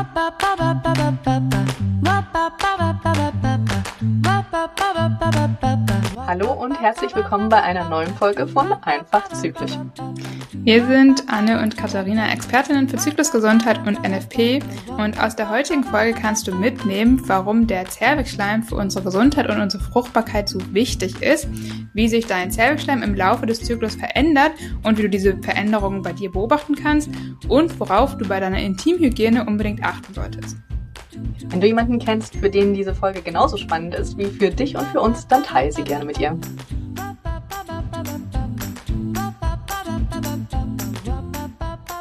Hallo und herzlich willkommen bei einer neuen Folge von Einfach Zyklisch. Wir sind Anne und Katharina, Expertinnen für Zyklusgesundheit und NFP. Und aus der heutigen Folge kannst du mitnehmen, warum der Zervixschleim für unsere Gesundheit und unsere Fruchtbarkeit so wichtig ist, wie sich dein Zervixschleim im Laufe des Zyklus verändert und wie du diese Veränderungen bei dir beobachten kannst und worauf du bei deiner Intimhygiene unbedingt achten solltest. Wenn du jemanden kennst, für den diese Folge genauso spannend ist wie für dich und für uns, dann teile sie gerne mit ihr.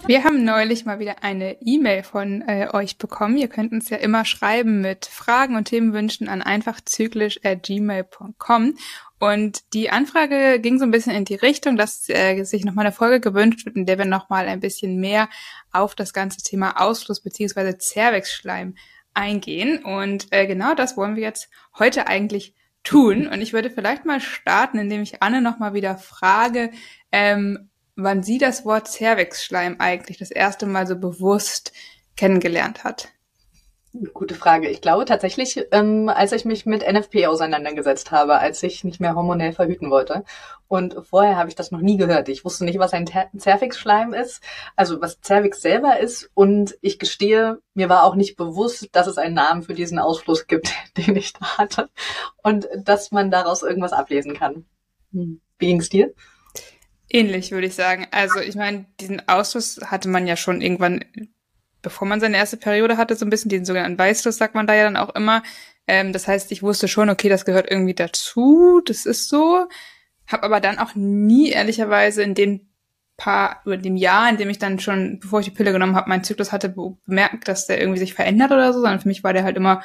Wir haben neulich mal wieder eine E-Mail von äh, euch bekommen. Ihr könnt uns ja immer schreiben mit Fragen und Themenwünschen an einfachzyklisch@gmail.com. Und die Anfrage ging so ein bisschen in die Richtung, dass äh, sich nochmal eine Folge gewünscht wird, in der wir nochmal ein bisschen mehr auf das ganze Thema Ausfluss beziehungsweise Zervixschleim eingehen. Und äh, genau das wollen wir jetzt heute eigentlich tun. Und ich würde vielleicht mal starten, indem ich Anne nochmal wieder frage, ähm, wann sie das Wort Cervixschleim eigentlich das erste Mal so bewusst kennengelernt hat. Gute Frage. Ich glaube tatsächlich, ähm, als ich mich mit NFP auseinandergesetzt habe, als ich nicht mehr hormonell verhüten wollte. Und vorher habe ich das noch nie gehört. Ich wusste nicht, was ein Cervix-Schleim ist, also was Cervix selber ist. Und ich gestehe, mir war auch nicht bewusst, dass es einen Namen für diesen Ausfluss gibt, den ich da hatte. Und dass man daraus irgendwas ablesen kann. Hm. Wie ging es dir? Ähnlich, würde ich sagen. Also ich meine, diesen Ausfluss hatte man ja schon irgendwann bevor man seine erste Periode hatte, so ein bisschen den sogenannten Weißfluss, sagt man da ja dann auch immer. Ähm, das heißt, ich wusste schon, okay, das gehört irgendwie dazu, das ist so. Hab aber dann auch nie ehrlicherweise in den paar, über dem Jahr, in dem ich dann schon, bevor ich die Pille genommen habe, meinen Zyklus hatte, bemerkt, dass der irgendwie sich verändert oder so, sondern für mich war der halt immer,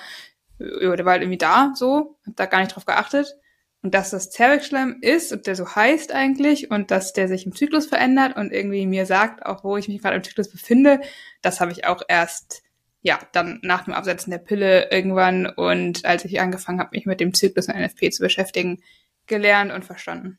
äh, der war halt irgendwie da, so, hab da gar nicht drauf geachtet und dass das Zervixschleim ist und der so heißt eigentlich und dass der sich im Zyklus verändert und irgendwie mir sagt, auch wo ich mich gerade im Zyklus befinde, das habe ich auch erst ja dann nach dem Absetzen der Pille irgendwann und als ich angefangen habe, mich mit dem Zyklus und NFP zu beschäftigen, gelernt und verstanden.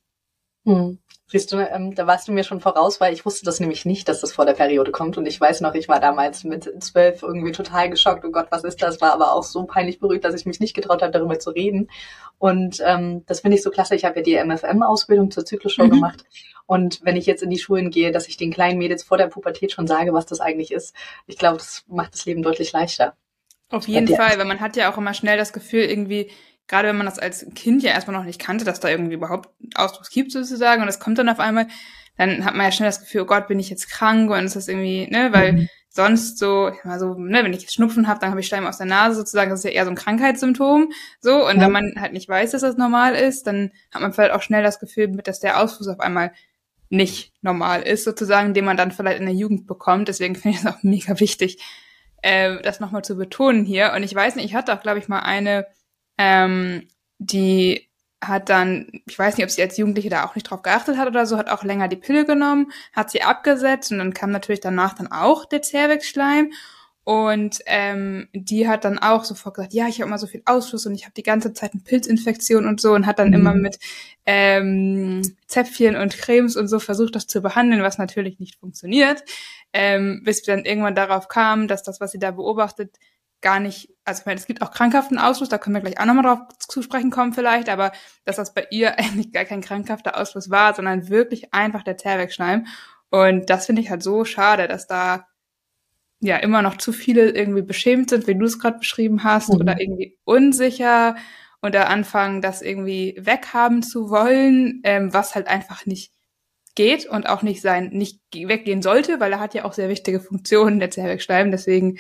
Hm. Siehst du, ähm, da warst du mir schon voraus, weil ich wusste das nämlich nicht, dass das vor der Periode kommt. Und ich weiß noch, ich war damals mit zwölf irgendwie total geschockt. Oh Gott, was ist das? War aber auch so peinlich berührt, dass ich mich nicht getraut habe, darüber zu reden. Und ähm, das finde ich so klasse. Ich habe ja die MFM-Ausbildung zur Zyklusshow mhm. gemacht. Und wenn ich jetzt in die Schulen gehe, dass ich den kleinen Mädels vor der Pubertät schon sage, was das eigentlich ist, ich glaube, das macht das Leben deutlich leichter. Auf jeden Fall, weil man hat ja auch immer schnell das Gefühl, irgendwie, gerade wenn man das als Kind ja erstmal noch nicht kannte, dass da irgendwie überhaupt Ausdruck gibt sozusagen und es kommt dann auf einmal, dann hat man ja schnell das Gefühl, oh Gott, bin ich jetzt krank und ist das irgendwie, ne, weil mhm. sonst so, mal so, ne, wenn ich jetzt Schnupfen habe, dann habe ich Schleim aus der Nase sozusagen, das ist ja eher so ein Krankheitssymptom, so und ja. wenn man halt nicht weiß, dass das normal ist, dann hat man vielleicht auch schnell das Gefühl, dass der Ausfluss auf einmal nicht normal ist, sozusagen, den man dann vielleicht in der Jugend bekommt. Deswegen finde ich es auch mega wichtig, äh, das nochmal zu betonen hier. Und ich weiß nicht, ich hatte auch, glaube ich, mal eine ähm, die hat dann, ich weiß nicht, ob sie als Jugendliche da auch nicht drauf geachtet hat oder so, hat auch länger die Pille genommen, hat sie abgesetzt und dann kam natürlich danach dann auch der Zervixschleim und ähm, die hat dann auch sofort gesagt, ja, ich habe immer so viel Ausschuss und ich habe die ganze Zeit eine Pilzinfektion und so und hat dann mhm. immer mit ähm, Zäpfchen und Cremes und so versucht, das zu behandeln, was natürlich nicht funktioniert, ähm, bis wir dann irgendwann darauf kamen, dass das, was sie da beobachtet, gar nicht, also ich meine, es gibt auch krankhaften Ausfluss, da können wir gleich auch nochmal drauf zu sprechen kommen vielleicht, aber dass das bei ihr eigentlich gar kein krankhafter Ausfluss war, sondern wirklich einfach der Zervixschleim. Und das finde ich halt so schade, dass da ja immer noch zu viele irgendwie beschämt sind, wie du es gerade beschrieben hast, mhm. oder irgendwie unsicher und da anfangen, das irgendwie weghaben zu wollen, ähm, was halt einfach nicht geht und auch nicht sein, nicht weggehen sollte, weil er hat ja auch sehr wichtige Funktionen, der Zervixschleim. Deswegen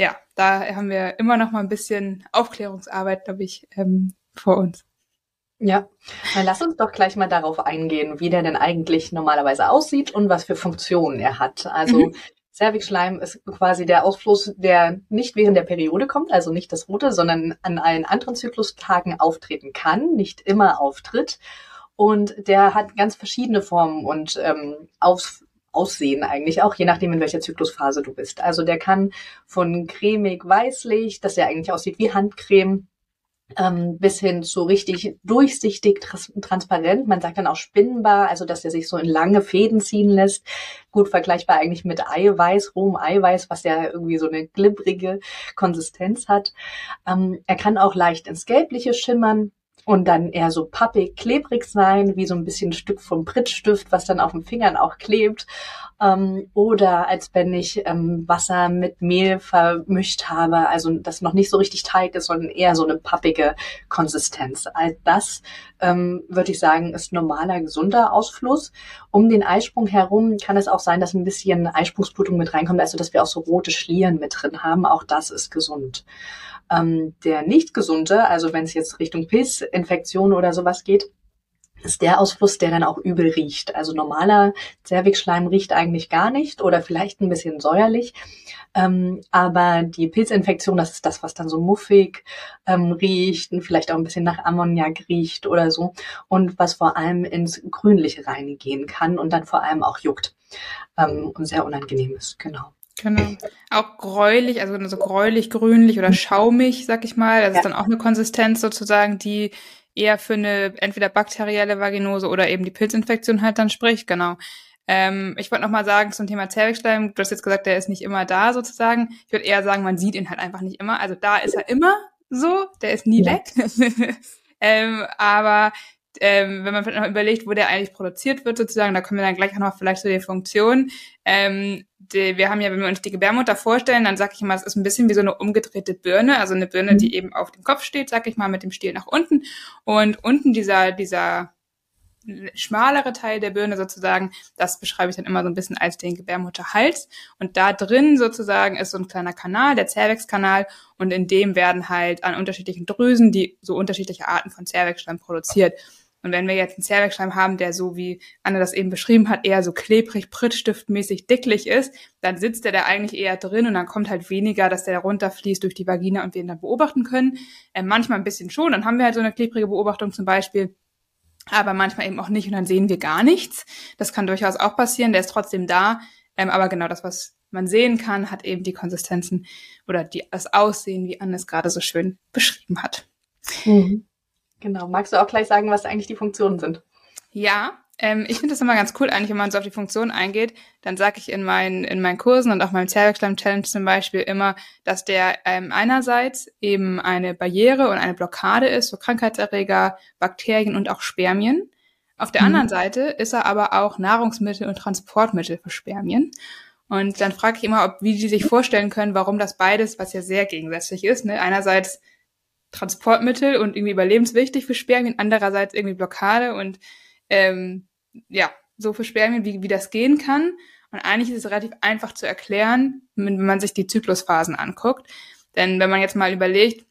ja, da haben wir immer noch mal ein bisschen Aufklärungsarbeit, glaube ich, ähm, vor uns. Ja, dann lass uns doch gleich mal darauf eingehen, wie der denn eigentlich normalerweise aussieht und was für Funktionen er hat. Also mhm. Cervixschleim ist quasi der Ausfluss, der nicht während der Periode kommt, also nicht das Rote, sondern an allen anderen Zyklustagen auftreten kann, nicht immer auftritt. Und der hat ganz verschiedene Formen und ähm, Aus aussehen eigentlich auch, je nachdem, in welcher Zyklusphase du bist. Also der kann von cremig weißlich, dass er eigentlich aussieht wie Handcreme, ähm, bis hin zu richtig durchsichtig, tras transparent. Man sagt dann auch spinnbar, also dass er sich so in lange Fäden ziehen lässt. Gut vergleichbar eigentlich mit Eiweiß, rohem Eiweiß, was ja irgendwie so eine glibbrige Konsistenz hat. Ähm, er kann auch leicht ins Gelbliche schimmern und dann eher so pappig, klebrig sein, wie so ein bisschen ein Stück vom Prittstift, was dann auf den Fingern auch klebt. Ähm, oder als wenn ich ähm, Wasser mit Mehl vermischt habe, also das noch nicht so richtig Teig ist, sondern eher so eine pappige Konsistenz. All das, ähm, würde ich sagen, ist normaler, gesunder Ausfluss. Um den Eisprung herum kann es auch sein, dass ein bisschen Eisprungsblutung mit reinkommt, also dass wir auch so rote Schlieren mit drin haben. Auch das ist gesund. Ähm, der nicht gesunde, also wenn es jetzt Richtung Pilzinfektion oder sowas geht, ist der Ausfluss, der dann auch übel riecht. Also normaler Zervixschleim riecht eigentlich gar nicht oder vielleicht ein bisschen säuerlich. Ähm, aber die Pilzinfektion, das ist das, was dann so muffig ähm, riecht und vielleicht auch ein bisschen nach Ammoniak riecht oder so. Und was vor allem ins Grünliche reingehen kann und dann vor allem auch juckt ähm, und sehr unangenehm ist. Genau. Genau. Auch gräulich, also so gräulich, grünlich oder schaumig, sag ich mal. Das ja. ist dann auch eine Konsistenz sozusagen, die eher für eine entweder bakterielle Vaginose oder eben die Pilzinfektion halt dann spricht. Genau. Ähm, ich wollte noch mal sagen zum Thema Zervixschleim, du hast jetzt gesagt, der ist nicht immer da sozusagen. Ich würde eher sagen, man sieht ihn halt einfach nicht immer. Also da ist er immer so, der ist nie ja. weg. ähm, aber ähm, wenn man vielleicht noch überlegt, wo der eigentlich produziert wird, sozusagen, da kommen wir dann gleich auch noch vielleicht zu den Funktionen. Ähm, die, wir haben ja, wenn wir uns die Gebärmutter vorstellen, dann sage ich immer, es ist ein bisschen wie so eine umgedrehte Birne, also eine Birne, die mhm. eben auf dem Kopf steht, sag ich mal, mit dem Stiel nach unten. Und unten dieser, dieser schmalere Teil der Birne sozusagen, das beschreibe ich dann immer so ein bisschen als den Gebärmutterhals. Und da drin sozusagen ist so ein kleiner Kanal, der Zervixkanal, und in dem werden halt an unterschiedlichen Drüsen die so unterschiedliche Arten von Zervixschleim produziert. Und wenn wir jetzt einen Zervixschleim haben, der so wie Anne das eben beschrieben hat, eher so klebrig, prittstiftmäßig dicklich ist, dann sitzt der da eigentlich eher drin und dann kommt halt weniger, dass der runterfließt durch die Vagina und wir ihn dann beobachten können. Äh, manchmal ein bisschen schon, dann haben wir halt so eine klebrige Beobachtung zum Beispiel aber manchmal eben auch nicht und dann sehen wir gar nichts. Das kann durchaus auch passieren, der ist trotzdem da. Ähm, aber genau das, was man sehen kann, hat eben die Konsistenzen oder die, das Aussehen, wie Anne es gerade so schön beschrieben hat. Mhm. Genau. Magst du auch gleich sagen, was eigentlich die Funktionen sind? Ja, ähm, ich finde das immer ganz cool, eigentlich, wenn man so auf die Funktion eingeht, dann sage ich in meinen, in meinen Kursen und auch meinem Zervixschleim Challenge zum Beispiel immer, dass der ähm, einerseits eben eine Barriere und eine Blockade ist für Krankheitserreger, Bakterien und auch Spermien. Auf der mhm. anderen Seite ist er aber auch Nahrungsmittel und Transportmittel für Spermien. Und dann frage ich immer, ob, wie die sich vorstellen können, warum das beides, was ja sehr gegensätzlich ist, ne? einerseits Transportmittel und irgendwie überlebenswichtig für Spermien, andererseits irgendwie Blockade und ähm, ja, so für Spermien, wie, wie das gehen kann. Und eigentlich ist es relativ einfach zu erklären, wenn man sich die Zyklusphasen anguckt. Denn wenn man jetzt mal überlegt,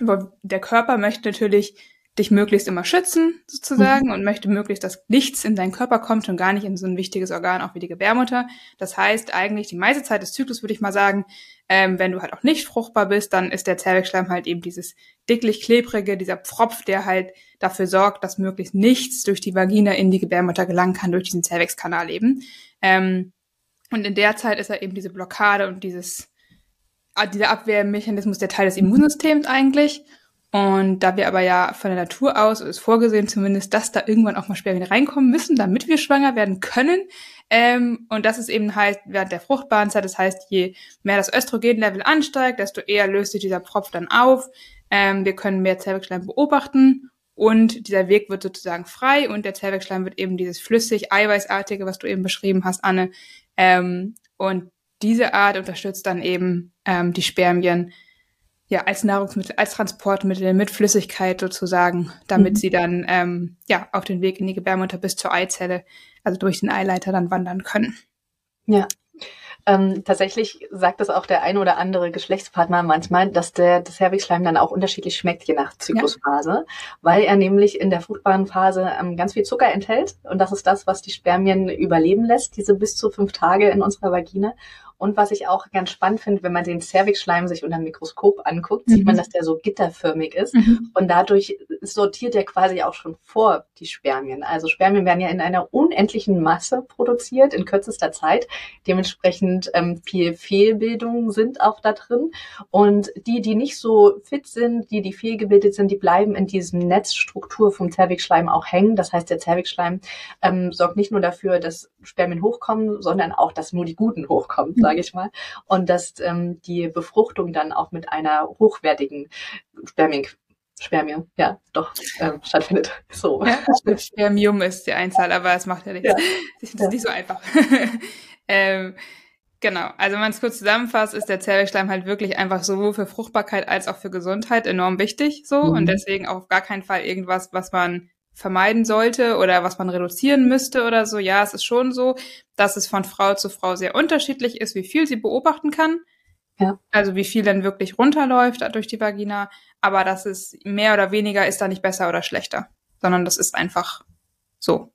der Körper möchte natürlich dich möglichst immer schützen, sozusagen, mhm. und möchte möglichst, dass nichts in deinen Körper kommt und gar nicht in so ein wichtiges Organ, auch wie die Gebärmutter. Das heißt, eigentlich die meiste Zeit des Zyklus, würde ich mal sagen, ähm, wenn du halt auch nicht fruchtbar bist, dann ist der Zervixschleim halt eben dieses dicklich-klebrige, dieser Pfropf, der halt dafür sorgt, dass möglichst nichts durch die Vagina in die Gebärmutter gelangen kann, durch diesen Zervixkanal eben. Ähm, und in der Zeit ist er eben diese Blockade und dieses, ah, dieser Abwehrmechanismus der Teil des Immunsystems eigentlich. Und da wir aber ja von der Natur aus, ist vorgesehen zumindest, dass da irgendwann auch mal Spermien reinkommen müssen, damit wir schwanger werden können. Ähm, und das ist eben halt während der fruchtbaren Zeit. Das heißt, je mehr das Östrogenlevel ansteigt, desto eher löst sich dieser Pfropf dann auf. Ähm, wir können mehr Zervixschleim beobachten und dieser Weg wird sozusagen frei und der Zervixschleim wird eben dieses flüssig eiweißartige, was du eben beschrieben hast, Anne. Ähm, und diese Art unterstützt dann eben ähm, die Spermien ja, als Nahrungsmittel, als Transportmittel mit Flüssigkeit sozusagen, damit mhm. sie dann ähm, ja auf den Weg in die Gebärmutter bis zur Eizelle, also durch den Eileiter dann wandern können. Ja. Ähm, tatsächlich sagt es auch der ein oder andere Geschlechtspartner manchmal, dass der das Herwigschleim dann auch unterschiedlich schmeckt, je nach Zyklusphase, ja. weil er nämlich in der fruchtbaren Phase ähm, ganz viel Zucker enthält und das ist das, was die Spermien überleben lässt, diese bis zu fünf Tage in unserer Vagina Und was ich auch ganz spannend finde, wenn man den Cervixschleim sich unter dem Mikroskop anguckt, mhm. sieht man, dass der so gitterförmig ist. Mhm. Und dadurch sortiert er quasi auch schon vor die Spermien. Also Spermien werden ja in einer unendlichen Masse produziert in kürzester Zeit. Dementsprechend ähm, viel Fehlbildungen sind auch da drin. Und die, die nicht so fit sind, die, die fehlgebildet sind, die bleiben in diesem Netzstruktur vom Zervixschleim auch hängen. Das heißt, der Zervixschleim ähm, sorgt nicht nur dafür, dass Spermien hochkommen, sondern auch, dass nur die Guten hochkommen, sage ich mal. Und dass ähm, die Befruchtung dann auch mit einer hochwertigen Spermien Spermie, ja, doch, ähm, stattfindet. So. Ja, Spermium ist die Einzahl, aber es macht ja nichts. Ja. Das ist ja. nicht so einfach. ähm, genau, also wenn man es kurz zusammenfasst, ist der Zervixschleim halt wirklich einfach sowohl für Fruchtbarkeit als auch für Gesundheit enorm wichtig so mhm. und deswegen auch auf gar keinen Fall irgendwas, was man vermeiden sollte oder was man reduzieren müsste oder so. Ja, es ist schon so, dass es von Frau zu Frau sehr unterschiedlich ist, wie viel sie beobachten kann. Ja. Also wie viel dann wirklich runterläuft durch die Vagina. Aber das ist mehr oder weniger ist da nicht besser oder schlechter, sondern das ist einfach so.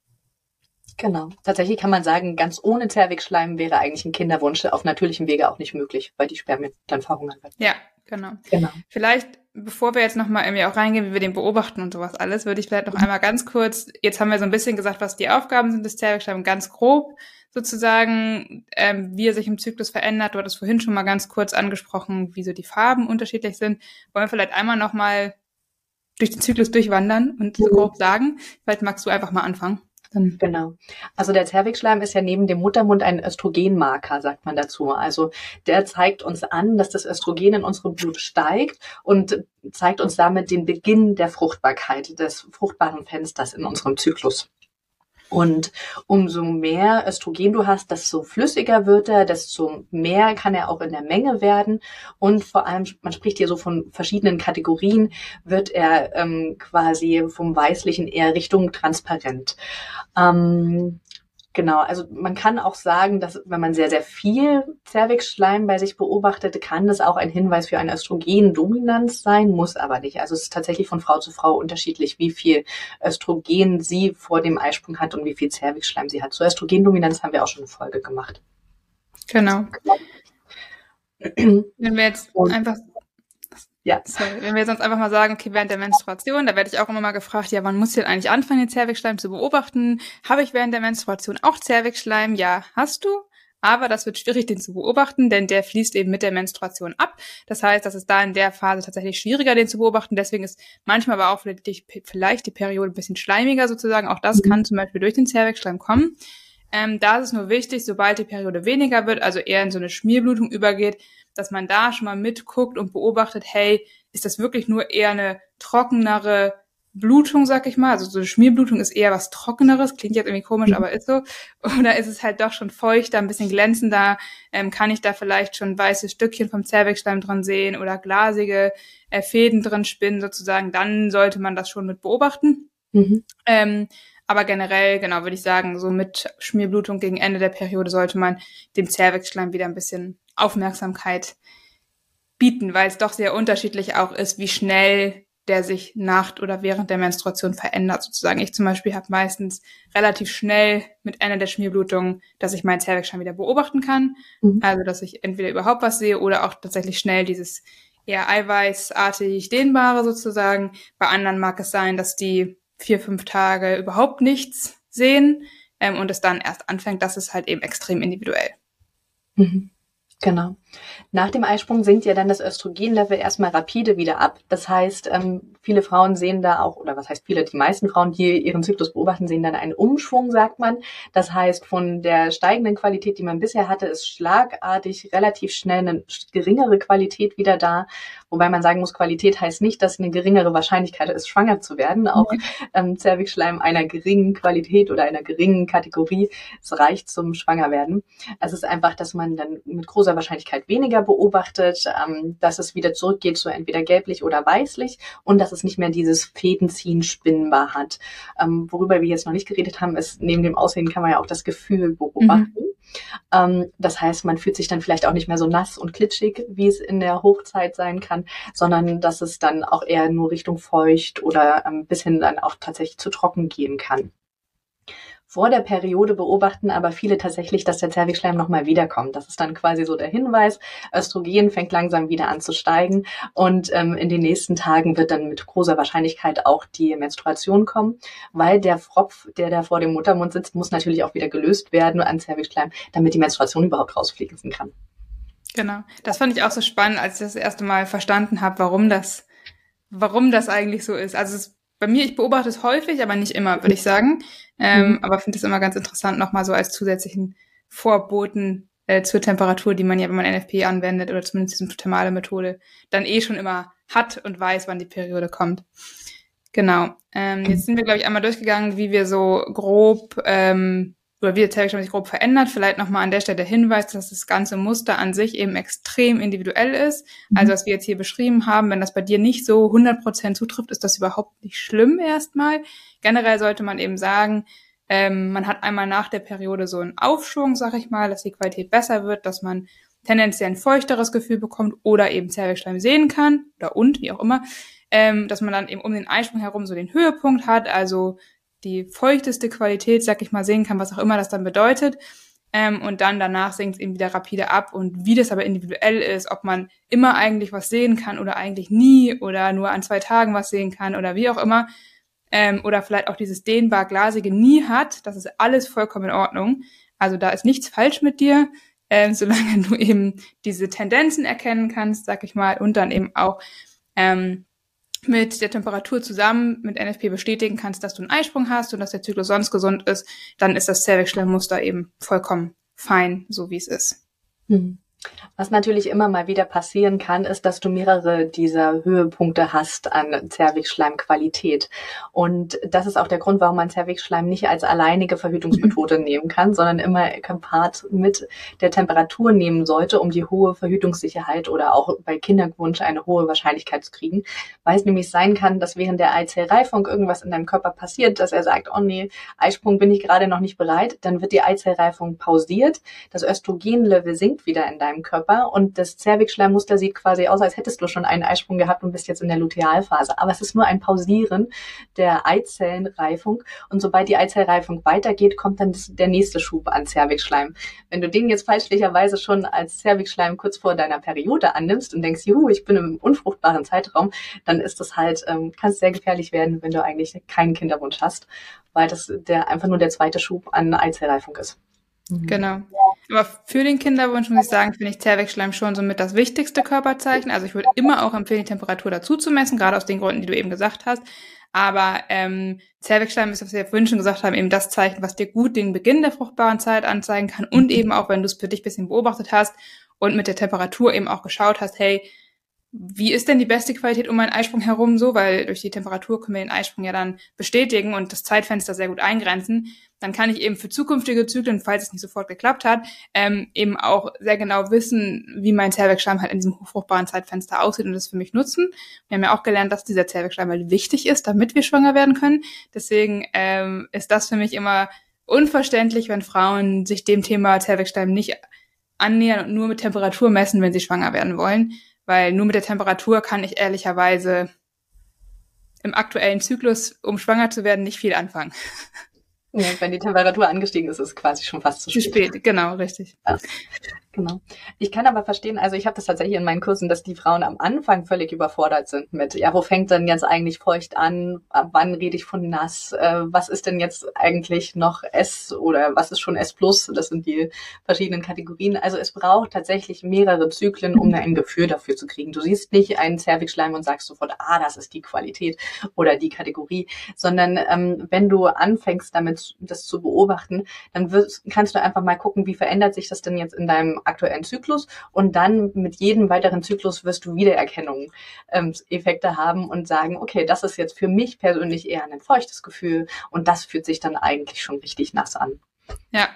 Genau. Tatsächlich kann man sagen, ganz ohne Zervixschleim wäre eigentlich ein Kinderwunsch auf natürlichem Wege auch nicht möglich, weil die Spermien dann verhungern werden. Ja, genau. genau. Vielleicht, bevor wir jetzt nochmal irgendwie auch reingehen, wie wir den beobachten und sowas alles, würde ich vielleicht noch mhm. einmal ganz kurz, jetzt haben wir so ein bisschen gesagt, was die Aufgaben sind des Zervixschleims, ganz grob sozusagen, ähm, wie er sich im Zyklus verändert. Du hattest vorhin schon mal ganz kurz angesprochen, wie so die Farben unterschiedlich sind. Wollen wir vielleicht einmal nochmal durch den Zyklus durchwandern und so mhm. grob sagen? Vielleicht magst du einfach mal anfangen. Dann genau. Also der Zervixschleim ist ja neben dem Muttermund ein Östrogenmarker, sagt man dazu. Also der zeigt uns an, dass das Östrogen in unserem Blut steigt und zeigt uns damit den Beginn der Fruchtbarkeit, des fruchtbaren Fensters in unserem Zyklus. Und umso mehr Östrogen du hast, desto flüssiger wird er, desto mehr kann er auch in der Menge werden. Und vor allem, man spricht hier so von verschiedenen Kategorien, wird er ähm, quasi vom Weißlichen eher Richtung transparent. Ähm, Genau, also man kann auch sagen, dass wenn man sehr, sehr viel Zervixschleim bei sich beobachtet, kann das auch ein Hinweis für eine Östrogendominanz sein, muss aber nicht. Also es ist tatsächlich von Frau zu Frau unterschiedlich, wie viel Östrogen sie vor dem Eisprung hat und wie viel Zervixschleim sie hat. Zur Östrogendominanz haben wir auch schon eine Folge gemacht. Genau. Wenn wir jetzt einfach ja. Sorry, wenn wir sonst einfach mal sagen, okay, während der Menstruation, da werde ich auch immer mal gefragt, ja, wann muss ich denn eigentlich anfangen, den Zervixschleim zu beobachten? Habe ich während der Menstruation auch Zervixschleim? Ja, hast du. Aber das wird schwierig, den zu beobachten, denn der fließt eben mit der Menstruation ab. Das heißt, das ist da in der Phase tatsächlich schwieriger, den zu beobachten. Deswegen ist manchmal aber auch vielleicht die, vielleicht die Periode ein bisschen schleimiger sozusagen. Auch das mhm. kann zum Beispiel durch den Zervixschleim kommen. Ähm, da ist es nur wichtig, sobald die Periode weniger wird, also eher in so eine Schmierblutung übergeht, dass man da schon mal mitguckt und beobachtet, hey, ist das wirklich nur eher eine trockenere Blutung, sag ich mal. Also so eine Schmierblutung ist eher was Trockeneres, klingt jetzt irgendwie komisch, aber ist so. Oder ist es halt doch schon feuchter, ein bisschen glänzender? Ähm, kann ich da vielleicht schon weiße Stückchen vom Zervixschleim dran sehen oder glasige äh, Fäden drin spinnen sozusagen? Dann sollte man das schon mit beobachten. Mhm. Ähm, aber generell, genau, würde ich sagen, so mit Schmierblutung gegen Ende der Periode sollte man dem Zervixschleim wieder ein bisschen Aufmerksamkeit bieten, weil es doch sehr unterschiedlich auch ist, wie schnell der sich nach oder während der Menstruation verändert sozusagen. Ich zum Beispiel habe meistens relativ schnell mit Ende der Schmierblutung, dass ich meinen Zervixschleim wieder beobachten kann. Mhm. Also dass ich entweder überhaupt was sehe oder auch tatsächlich schnell dieses eher eiweißartig dehnbare sozusagen. Bei anderen mag es sein, dass die vier, fünf Tage überhaupt nichts sehen ähm, und es dann erst anfängt. Das ist halt eben extrem individuell. Mhm. Genau. Nach dem Eisprung sinkt ja dann das Östrogenlevel erstmal rapide wieder ab. Das heißt, ähm, viele Frauen sehen da auch, oder was heißt viele, die meisten Frauen, die ihren Zyklus beobachten, sehen dann einen Umschwung, sagt man. Das heißt, von der steigenden Qualität, die man bisher hatte, ist schlagartig relativ schnell eine geringere Qualität wieder da. Wobei man sagen muss, Qualität heißt nicht, dass eine geringere Wahrscheinlichkeit ist, schwanger zu werden. Auch ähm, Zervixschleim einer geringen Qualität oder einer geringen Kategorie, es reicht zum Schwangerwerden. Es ist einfach, dass man dann mit großer Wahrscheinlichkeit weniger beobachtet, ähm, dass es wieder zurückgeht zu entweder gelblich oder weißlich und dass es nicht mehr dieses Fädenziehen spinnbar hat. Ähm, worüber wir jetzt noch nicht geredet haben, ist, neben dem Aussehen kann man ja auch das Gefühl beobachten. Mhm. Ähm, das heißt, man fühlt sich dann vielleicht auch nicht mehr so nass und klitschig, wie es in der Hochzeit sein kann, sondern dass es dann auch eher nur Richtung feucht oder ähm, bis hin dann auch tatsächlich zu trocken gehen kann. Vor der Periode beobachten aber viele tatsächlich, dass der Zervixschleim nochmal wiederkommt. Das ist dann quasi so der Hinweis. Östrogen fängt langsam wieder an zu steigen und ähm, in den nächsten Tagen wird dann mit großer Wahrscheinlichkeit auch die Menstruation kommen, weil der Fropf, der da vor dem Muttermund sitzt, muss natürlich auch wieder gelöst werden an Zervixschleim, damit die Menstruation überhaupt rausfließen kann. Genau. Das fand ich auch so spannend, als ich das erste Mal verstanden habe, warum das, warum das eigentlich so ist. Also es, bei mir, ich beobachte es häufig, aber nicht immer, würde ich sagen. Ähm, mhm. Aber finde es immer ganz interessant, nochmal so als zusätzlichen Vorboten äh, zur Temperatur, die man ja, wenn man NFP anwendet oder zumindest diese thermale Methode, dann eh schon immer hat und weiß, wann die Periode kommt. Genau. Ähm, jetzt sind wir, glaube ich, einmal durchgegangen, wie wir so grob ähm, oder wie der Zellstoff sich grob verändert. Vielleicht nochmal an der Stelle der Hinweis, dass das ganze Muster an sich eben extrem individuell ist. Mhm. Also was wir jetzt hier beschrieben haben, wenn das bei dir nicht so 100% zutrifft, ist das überhaupt nicht schlimm erstmal. Generell sollte man eben sagen, ähm, man hat einmal nach der Periode so einen Aufschwung, sag ich mal, dass die Qualität besser wird, dass man tendenziell ein feuchteres Gefühl bekommt oder eben Zervixschleim sehen kann oder und, wie auch immer, ähm, dass man dann eben um den Einsprung herum so den Höhepunkt hat, also die feuchteste Qualität, sag ich mal, sehen kann, was auch immer das dann bedeutet. Ähm, und dann danach sinkt es eben wieder rapide ab. Und wie das aber individuell ist, ob man immer eigentlich was sehen kann oder eigentlich nie oder nur an zwei Tagen was sehen kann oder wie auch immer, ähm, oder vielleicht auch dieses dehnbar glasige nie hat, das ist alles vollkommen in Ordnung. Also da ist nichts falsch mit dir, ähm, solange du eben diese Tendenzen erkennen kannst, sag ich mal, und dann eben auch ähm, mit der Temperatur zusammen mit NFP bestätigen kannst, dass du einen Eisprung hast und dass der Zyklus sonst gesund ist, dann ist das Cervix-Schlemmmuster eben vollkommen fein, so wie es ist. Mhm. Was natürlich immer mal wieder passieren kann, ist, dass du mehrere dieser Höhepunkte hast an Zervixschleimqualität. Und das ist auch der Grund, warum man Zervixschleim nicht als alleinige Verhütungsmethode nehmen kann, sondern immer Part mit der Temperatur nehmen sollte, um die hohe Verhütungssicherheit oder auch bei Kinderwunsch eine hohe Wahrscheinlichkeit zu kriegen. Weil es nämlich sein kann, dass während der Eizellreifung irgendwas in deinem Körper passiert, dass er sagt, oh nee, Eisprung bin ich gerade noch nicht bereit, dann wird die Eizellreifung pausiert, das Östrogenlevel sinkt wieder in deinem deinem Körper und das Zervixschleimmuster sieht quasi aus, als hättest du schon einen Eisprung gehabt und bist jetzt in der Lutealphase. Aber es ist nur ein Pausieren der Eizellenreifung und sobald die Eizellreifung weitergeht, kommt dann das, der nächste Schub an Zervixschleim. Wenn du den jetzt fälschlicherweise schon als Zervixschleim kurz vor deiner Periode annimmst und denkst, juhu, ich bin im unfruchtbaren Zeitraum, dann ist das halt, ähm, kann es sehr gefährlich werden, wenn du eigentlich keinen Kinderwunsch hast, weil das der einfach nur der zweite Schub an Eizellreifung ist. Mhm. Genau. Aber für den Kinderwunsch muss ich sagen, finde ich Zervixschleim schon somit das wichtigste Körperzeichen. Also ich würde immer auch empfehlen, die Temperatur dazu zu messen, gerade aus den Gründen, die du eben gesagt hast. Aber ähm, Zervixschleim ist, was wir vorhin schon gesagt haben, eben das Zeichen, was dir gut den Beginn der fruchtbaren Zeit anzeigen kann und eben auch, wenn du es für dich bisschen beobachtet hast und mit der Temperatur eben auch geschaut hast, hey, wie ist denn die beste Qualität um einen Eisprung herum so? Weil durch die Temperatur können wir den Eisprung ja dann bestätigen und das Zeitfenster sehr gut eingrenzen. Dann kann ich eben für zukünftige Zyklen, falls es nicht sofort geklappt hat, ähm, eben auch sehr genau wissen, wie mein Zervixschleim halt in diesem hochfruchtbaren Zeitfenster aussieht und das für mich nutzen. Wir haben ja auch gelernt, dass dieser Zervixschleim halt wichtig ist, damit wir schwanger werden können. Deswegen ähm, ist das für mich immer unverständlich, wenn Frauen sich dem Thema Zervixschleim nicht annähern und nur mit Temperatur messen, wenn sie schwanger werden wollen weil nur mit der Temperatur kann ich ehrlicherweise im aktuellen Zyklus, um schwanger zu werden, nicht viel anfangen. Ja, wenn die Temperatur angestiegen ist, ist es quasi schon fast zu spät. Zu spät, genau, richtig. Ja. Genau. Ich kann aber verstehen, also ich habe das tatsächlich in meinen Kursen, dass die Frauen am Anfang völlig überfordert sind mit, ja, wo fängt denn jetzt eigentlich feucht an? Ab wann rede ich von nass? Äh, was ist denn jetzt eigentlich noch S oder was ist schon S plus? Das sind die verschiedenen Kategorien. Also es braucht tatsächlich mehrere Zyklen, um ein Gefühl dafür zu kriegen. Du siehst nicht einen Zervixschleim und sagst sofort, ah, das ist die Qualität oder die Kategorie, sondern ähm, wenn du anfängst damit das zu beobachten, dann wirst, kannst du einfach mal gucken, wie verändert sich das denn jetzt in deinem aktuellen Zyklus und dann mit jedem weiteren Zyklus wirst du Wiedererkennungseffekte ähm, haben und sagen, okay, das ist jetzt für mich persönlich eher ein feuchtes Gefühl und das fühlt sich dann eigentlich schon richtig nass an. Ja,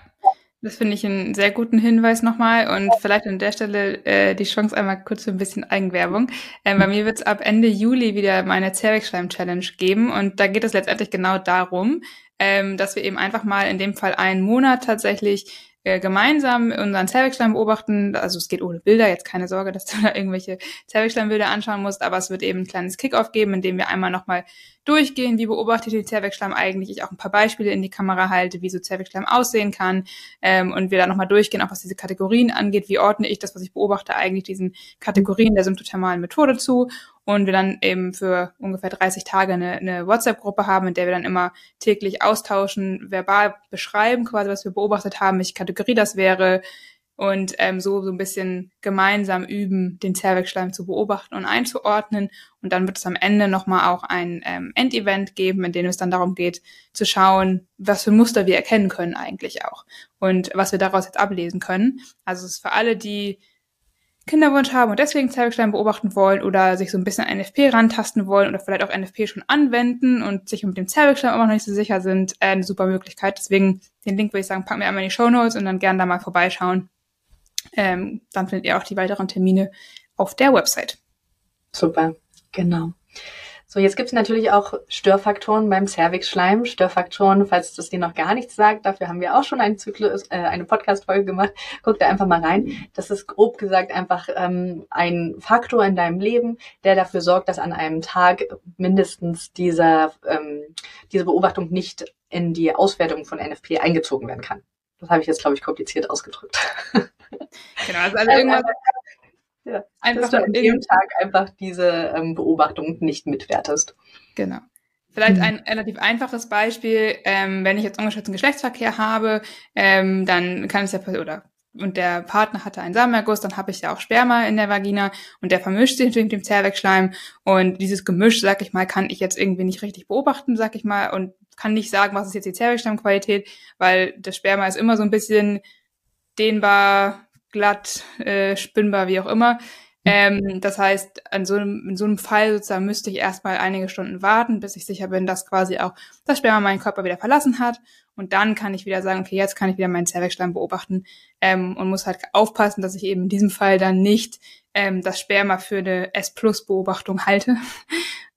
das finde ich einen sehr guten Hinweis nochmal und vielleicht an der Stelle äh, die Chance einmal kurz für ein bisschen Eigenwerbung. Ähm, bei mir wird es ab Ende Juli wieder meine Zervixschleim-Challenge geben und da geht es letztendlich genau darum, ähm, dass wir eben einfach mal in dem Fall einen Monat tatsächlich äh, gemeinsam unseren Zervixschleim beobachten. Also es geht ohne Bilder, jetzt keine Sorge, dass du da irgendwelche Zervixschleimbilder anschauen musst, aber es wird eben ein kleines Kickoff geben, in dem wir einmal nochmal durchgehen, wie beobachtet den Zervixschleim eigentlich, ich auch ein paar Beispiele in die Kamera halte, wie so Zervixschleim aussehen kann ähm, und wir dann nochmal durchgehen, auch was diese Kategorien angeht, wie ordne ich das, was ich beobachte, eigentlich diesen Kategorien der symptothermalen Methode zu und wir dann eben für ungefähr 30 Tage eine, eine WhatsApp-Gruppe haben, in der wir dann immer täglich austauschen, verbal beschreiben, quasi was wir beobachtet haben, welche Kategorie das wäre und ähm, so so ein bisschen gemeinsam üben, den Zervixschleim zu beobachten und einzuordnen. Und dann wird es am Ende nochmal auch ein ähm, Endevent geben, in dem es dann darum geht, zu schauen, was für Muster wir erkennen können eigentlich auch und was wir daraus jetzt ablesen können. Also es ist für alle, die Kinderwunsch haben und deswegen Zervixschleim beobachten wollen oder sich so ein bisschen an NFP rantasten wollen oder vielleicht auch NFP schon anwenden und sich mit dem Zervixschleim auch noch nicht so sicher sind, äh, eine super Möglichkeit. Deswegen den Link würde ich sagen, packen wir einmal in die Show Notes und dann gerne da mal vorbeischauen. Ähm, dann findet ihr auch die weiteren Termine auf der Website. Super, genau. So, jetzt gibt es natürlich auch Störfaktoren beim Cervix-Schleim. Störfaktoren, falls das dir noch gar nichts sagt, dafür haben wir auch schon einen Zyklus, äh, eine Podcast-Folge gemacht. Guck da einfach mal rein. Das ist grob gesagt einfach ähm, ein Faktor in deinem Leben, der dafür sorgt, dass an einem Tag mindestens dieser, ähm, diese Beobachtung nicht in die Auswertung von NFP eingezogen werden kann. Das habe ich jetzt, glaube ich, kompliziert ausgedrückt. Genau, also, also irgendwas, ja, einfach dass du an dem Tag einfach diese ähm, Beobachtung nicht mitwertest. Genau. Vielleicht mhm. ein relativ einfaches Beispiel, ähm, wenn ich jetzt ungeschützten Geschlechtsverkehr habe, ähm, dann kann es ja oder und der Partner hatte einen Samenerguss, dann habe ich ja auch Sperma in der Vagina und der vermischt sich mit dem Zervixschleim und dieses Gemisch, sag ich mal, kann ich jetzt irgendwie nicht richtig beobachten, sag ich mal, und kann nicht sagen, was ist jetzt die Zervixschleimqualität, weil das Sperma ist immer so ein bisschen dehnbar, glatt, äh, spinnbar, wie auch immer. Ähm, das heißt, an so einem, in so einem Fall sozusagen müsste ich erstmal einige Stunden warten, bis ich sicher bin, dass quasi auch das Sperma meinen Körper wieder verlassen hat. Und dann kann ich wieder sagen, okay, jetzt kann ich wieder meinen Zervixschleim beobachten ähm, und muss halt aufpassen, dass ich eben in diesem Fall dann nicht ähm, das Sperma für eine S-Plus-Beobachtung halte.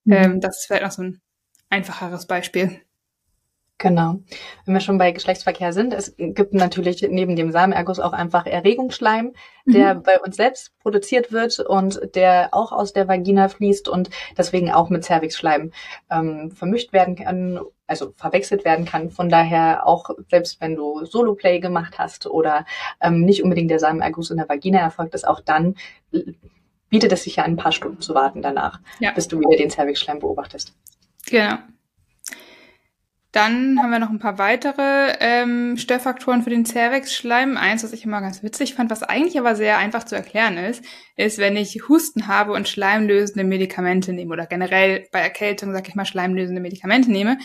Mhm. Ähm, das ist vielleicht noch so ein einfacheres Beispiel. Genau. Wenn wir schon bei Geschlechtsverkehr sind, es gibt natürlich neben dem Samenerguss auch einfach Erregungsschleim, der mhm. bei uns selbst produziert wird und der auch aus der Vagina fließt und deswegen auch mit Cervixschleim ähm, vermischt werden kann, also verwechselt werden kann. Von daher auch selbst wenn du Solo-Play gemacht hast oder ähm, nicht unbedingt der Samenerguss in der Vagina erfolgt ist, auch dann bietet es sich ja ein paar Stunden zu warten danach, ja. bis du wieder den Cervixschleim beobachtest. Genau. Dann haben wir noch ein paar weitere ähm, Störfaktoren für den Cervix-Schleim. Eins, was ich immer ganz witzig fand, was eigentlich aber sehr einfach zu erklären ist, ist, wenn ich Husten habe und schleimlösende Medikamente nehme oder generell bei Erkältung, sag ich mal, schleimlösende Medikamente nehme.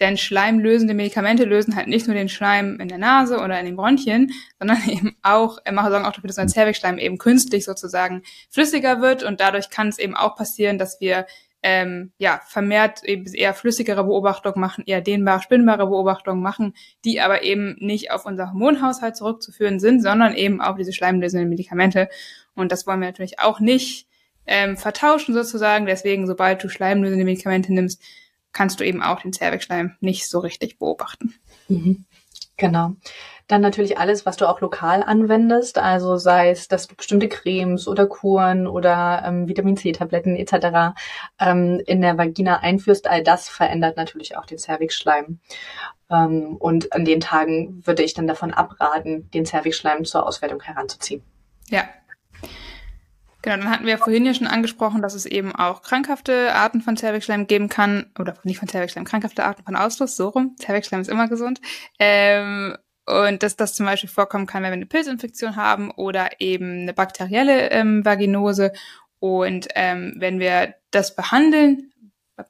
Denn schleimlösende Medikamente lösen halt nicht nur den Schleim in der Nase oder in den Bronchien, sondern eben auch, äh, machen sorgen auch dafür, dass unser Cervix-Schleim eben künstlich sozusagen flüssiger wird und dadurch kann es eben auch passieren, dass wir ähm, ja, vermehrt eben eher flüssigere Beobachtungen machen, eher dehnbare, spinnbare Beobachtungen machen, die aber eben nicht auf unser Hormonhaushalt zurückzuführen sind, sondern eben auf diese schleimlösenden Medikamente. Und das wollen wir natürlich auch nicht ähm, vertauschen sozusagen. Deswegen, sobald du schleimlösende Medikamente nimmst, kannst du eben auch den Zervixschleim nicht so richtig beobachten. Mhm. Genau. Dann natürlich alles, was du auch lokal anwendest, also sei es, dass du bestimmte Cremes oder Kuren oder ähm, Vitamin C-Tabletten etc. Ähm, in der Vagina einführst, all das verändert natürlich auch den Cervixschleim. Ähm, und an den Tagen würde ich dann davon abraten, den Cervixschleim zur Auswertung heranzuziehen. Ja, Genau, dann hatten wir vorhin ja schon angesprochen, dass es eben auch krankhafte Arten von Zervixschleim geben kann, oder nicht von Zervixschleim, krankhafte Arten von Ausfluss, so rum. Zervixschleim ist immer gesund. Ähm, und dass das zum Beispiel vorkommen kann, wenn wir eine Pilzinfektion haben oder eben eine bakterielle ähm, Vaginose. Und ähm, wenn wir das behandeln,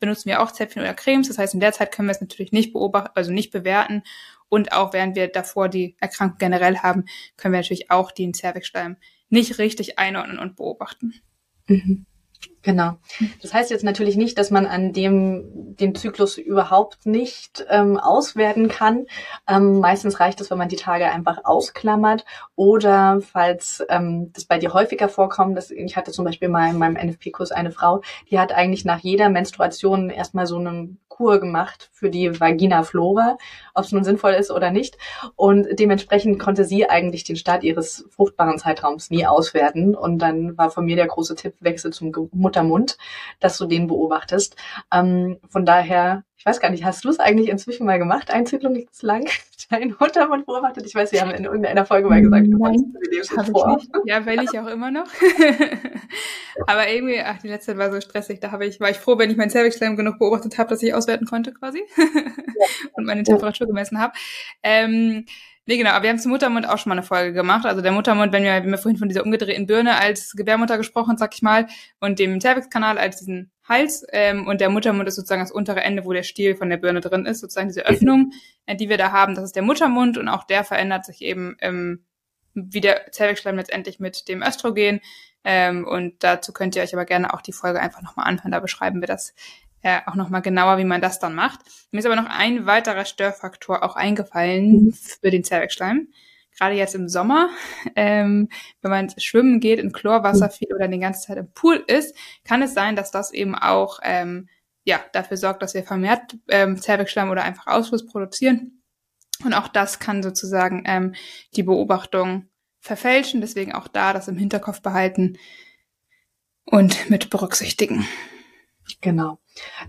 benutzen wir auch Zäpfchen oder Cremes. Das heißt, in der Zeit können wir es natürlich nicht beobachten, also nicht bewerten. Und auch während wir davor die Erkrankung generell haben, können wir natürlich auch den Cervixschleim nicht richtig einordnen und beobachten. Mhm. Genau. Das heißt jetzt natürlich nicht, dass man an dem den Zyklus überhaupt nicht ähm, auswerten kann. Ähm, meistens reicht es, wenn man die Tage einfach ausklammert oder falls ähm, das bei dir häufiger vorkommt, dass ich hatte zum Beispiel mal in meinem NFP-Kurs eine Frau, die hat eigentlich nach jeder Menstruation erstmal so einen Kur gemacht für die Vagina Flora, ob es nun sinnvoll ist oder nicht. Und dementsprechend konnte sie eigentlich den Start ihres fruchtbaren Zeitraums nie auswerten. Und dann war von mir der große Tipp, wechsel zum Muttermund, dass du den beobachtest. Ähm, von daher ich weiß gar nicht, hast du es eigentlich inzwischen mal gemacht, lang deinen Muttermund beobachtet? Ich weiß, wir haben in irgendeiner Folge mal gesagt, du Nein, du vor. Ja, will ich auch immer noch. Aber irgendwie, ach, die letzte war so stressig, da habe ich, war ich froh, wenn ich meinen Cervixschleim genug beobachtet habe, dass ich auswerten konnte quasi und meine Temperatur gemessen habe. Ähm, Nee, genau, aber wir haben zum Muttermund auch schon mal eine Folge gemacht. Also der Muttermund, wenn wir, wenn wir vorhin von dieser umgedrehten Birne als Gebärmutter gesprochen, sag ich mal, und dem Cervixkanal als diesen Hals. Ähm, und der Muttermund ist sozusagen das untere Ende, wo der Stiel von der Birne drin ist, sozusagen diese Öffnung, äh, die wir da haben. Das ist der Muttermund und auch der verändert sich eben ähm, wie der Zervixschleim letztendlich mit dem Östrogen. Ähm, und dazu könnt ihr euch aber gerne auch die Folge einfach nochmal anhören. Da beschreiben wir das äh, auch nochmal genauer, wie man das dann macht. Mir ist aber noch ein weiterer Störfaktor auch eingefallen mhm. für den Zervixschleim gerade jetzt im Sommer, ähm, wenn man schwimmen geht in Chlorwasser mhm. viel oder die ganze Zeit im Pool ist, kann es sein, dass das eben auch ähm, ja dafür sorgt, dass wir vermehrt ähm, Zervixschleim oder einfach Ausfluss produzieren. Und auch das kann sozusagen ähm, die Beobachtung verfälschen. Deswegen auch da das im Hinterkopf behalten und mit berücksichtigen. Genau.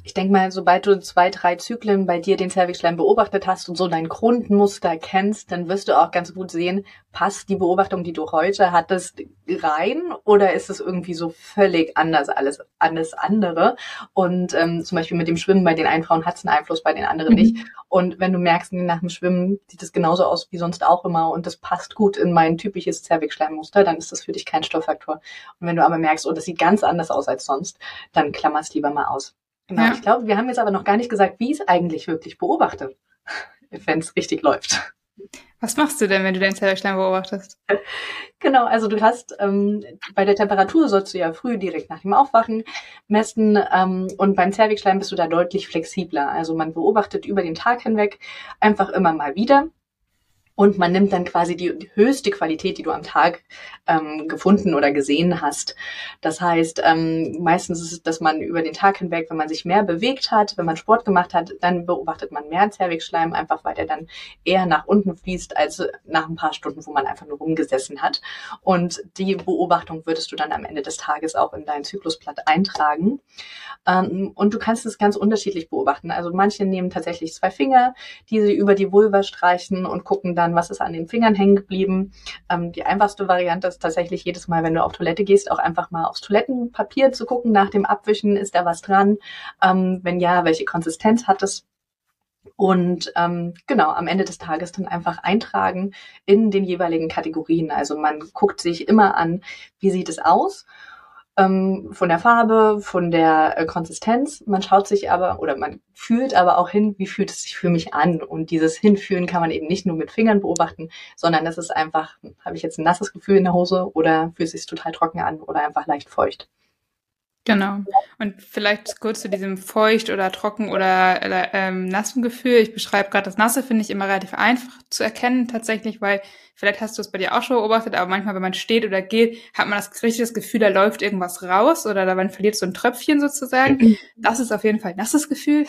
Ich denke mal, sobald du zwei, drei Zyklen bei dir den Cervixschleim beobachtet hast und so dein Grundmuster kennst, dann wirst du auch ganz gut sehen, passt die Beobachtung, die du heute hattest, rein oder ist es irgendwie so völlig anders alles alles andere? Und ähm, zum Beispiel mit dem Schwimmen bei den einen Frauen hat es einen Einfluss, bei den anderen mhm. nicht. Und wenn du merkst, nach dem Schwimmen sieht es genauso aus wie sonst auch immer und das passt gut in mein typisches Cervixschleimmuster, dann ist das für dich kein Stofffaktor. Und wenn du aber merkst, oh, das sieht ganz anders aus als sonst, dann klammerst lieber mal aus. Genau. Ja. Ich glaube, wir haben jetzt aber noch gar nicht gesagt, wie ich es eigentlich wirklich beobachte, wenn es richtig läuft. Was machst du denn, wenn du deinen Zellschleim beobachtest? Genau, also du hast ähm, bei der Temperatur sollst du ja früh direkt nach dem Aufwachen messen ähm, und beim Zervixschleim bist du da deutlich flexibler. Also man beobachtet über den Tag hinweg einfach immer mal wieder und man nimmt dann quasi die, höchste Qualität, die du am Tag ähm, gefunden oder gesehen hast. Das heißt, ähm, meistens ist es, dass man über den Tag hinweg, wenn man sich mehr bewegt hat, wenn man Sport gemacht hat, dann beobachtet man mehr Zervixschleim, einfach weil der dann eher nach unten fließt als nach ein paar Stunden, wo man einfach nur rumgesessen hat. Und die Beobachtung würdest du dann am Ende des Tages auch in dein Zyklusblatt eintragen. Ähm, und du kannst es ganz unterschiedlich beobachten. Also manche nehmen tatsächlich zwei Finger, die sie über die Vulva streichen und gucken dann, was ist an den Fingern hängen geblieben. Ähm, die einfachste Variante ist tatsächlich jedes Mal, wenn du auf Toilette gehst, auch einfach mal aufs Toilettenpapier zu gucken nach dem Abwischen, ist da was dran? Ähm, wenn ja, welche Konsistenz hat es? Und ähm, genau, am Ende des Tages dann einfach eintragen in den jeweiligen Kategorien. Also man guckt sich immer an, wie sieht es aus ähm, von der Farbe, von der äh, Konsistenz. Man schaut sich aber oder man fühlt aber auch hin, wie fühlt es sich für mich an. Und dieses Hinfühlen kann man eben nicht nur mit Fingern beobachten, sondern das ist einfach, habe ich jetzt ein nasses Gefühl in der Hose oder fühlt es sich total trocken an oder einfach leicht feucht. Genau. Und vielleicht kurz zu diesem feucht oder trocken oder, oder ähm, nassen Gefühl. Ich beschreibe gerade das Nasse, finde ich immer relativ einfach zu erkennen tatsächlich, weil vielleicht hast du es bei dir auch schon beobachtet, aber manchmal, wenn man steht oder geht, hat man das richtig das Gefühl, da läuft irgendwas raus oder da man verliert so ein Tröpfchen sozusagen. Das ist auf jeden Fall ein nasses Gefühl